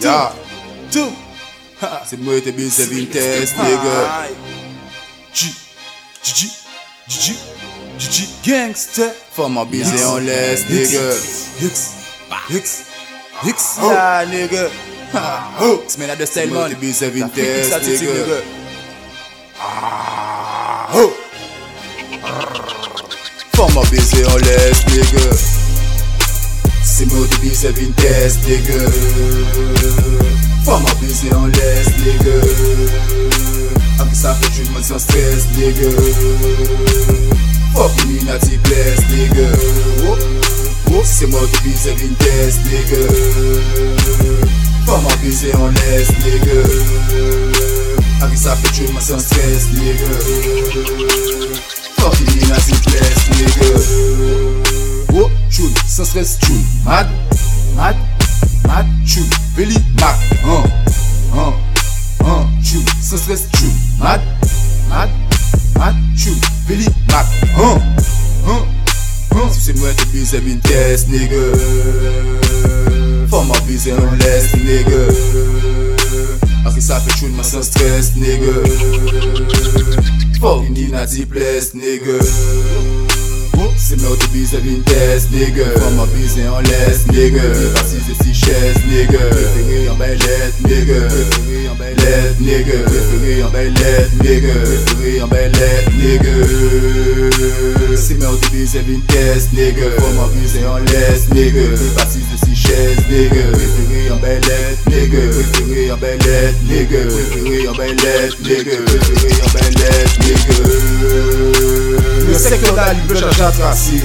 Tou Se mwen te bin se vin test, nigga. G, G, G, G, G, G, gangster. Fama bize on les, nigga. Hicks, Hicks, Hicks, ya, nigga. X-Men a de style, man Se mwen te bin se test, nigga. Fama les, nigga Se mwen te bin se vin test, nigga Fama bize on les, nigga Aki sa fe chou mwen san stres, nigga Fucking in a ti place, nigga Se mwen te bin se vin test, nigga Fama bize on les, nigga Aki sa fe chou mwen san stres, nigga Fucking in a ti place, nigga Wo, chun, sans stress, chun Mad, mad, mad, chun Veli, mak, an, an, an, chun Sans stress, chun Mad, mad, mad, chun Veli, mak, an, an, an Si se mwen te bize bin test, nigga. Fama bize an les, nigga. Aki sa fe chun, man sans stress, nigga. Fucking in a deep place, nigga Ou te bize vin test, nigga. Fama bize an les, nigga. Mi pasize si ches, nigga. Preferi an bay let, nigga. Preferi an bay let, nigga. Preferi an bay let, nigga. Preferi an bay let, nigga. Mè ou te bize vin test, nigga. Fama bize an les, nigga. Mi pasize si ches, nigga. Preferi an bay let, nigga. Preferi an bay let, nigga. Preferi an bay let, nigga sektor da li bej anja trase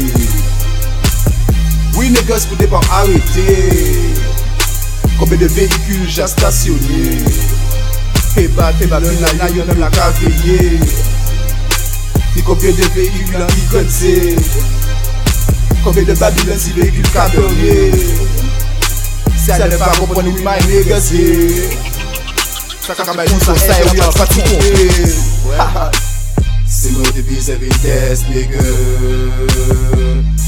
Oui negos pou depan arete Koube de vehikul jan stasyonye. Eba teba lè nan nan yon nan ka veye Ni koube de vehikul an ki konse Koube de babilen si vehikul ka dorye Sa lè pa kompon ou may negos ye Sa kakabay nou sa e ou yon pati konpe Ha ha. Bize vin test, nigga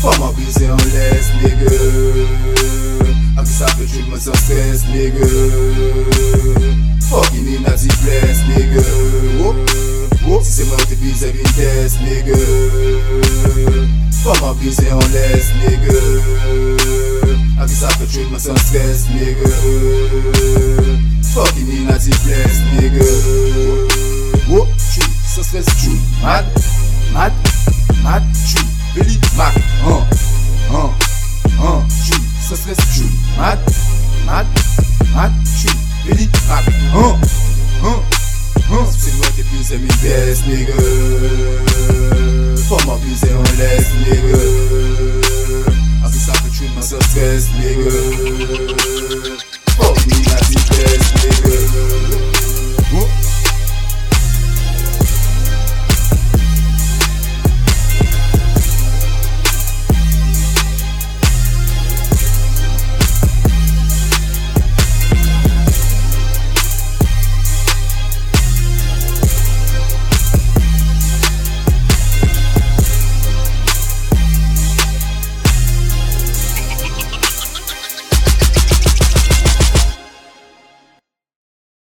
Fama bize an les, nigga. Aki sa fe chou mwen san stres, nigga. Fucking in a deep place, nigga Si se mwen te bize vin test, nigga. Fama bize an les, nigga. Aki sa fe chou mwen san stres, nigga. Fucking in a deep place, nigga. Stress, chou Mad, mad, mad, chou Veli, mak, an, an, an, chou Sans stress, chou Mad, mad, mad, chou Veli, mak, an, an, an Se mwen te bize mi bes, nigga Fama bize an les, nigga Asi sa fe chou man sans stress, nigga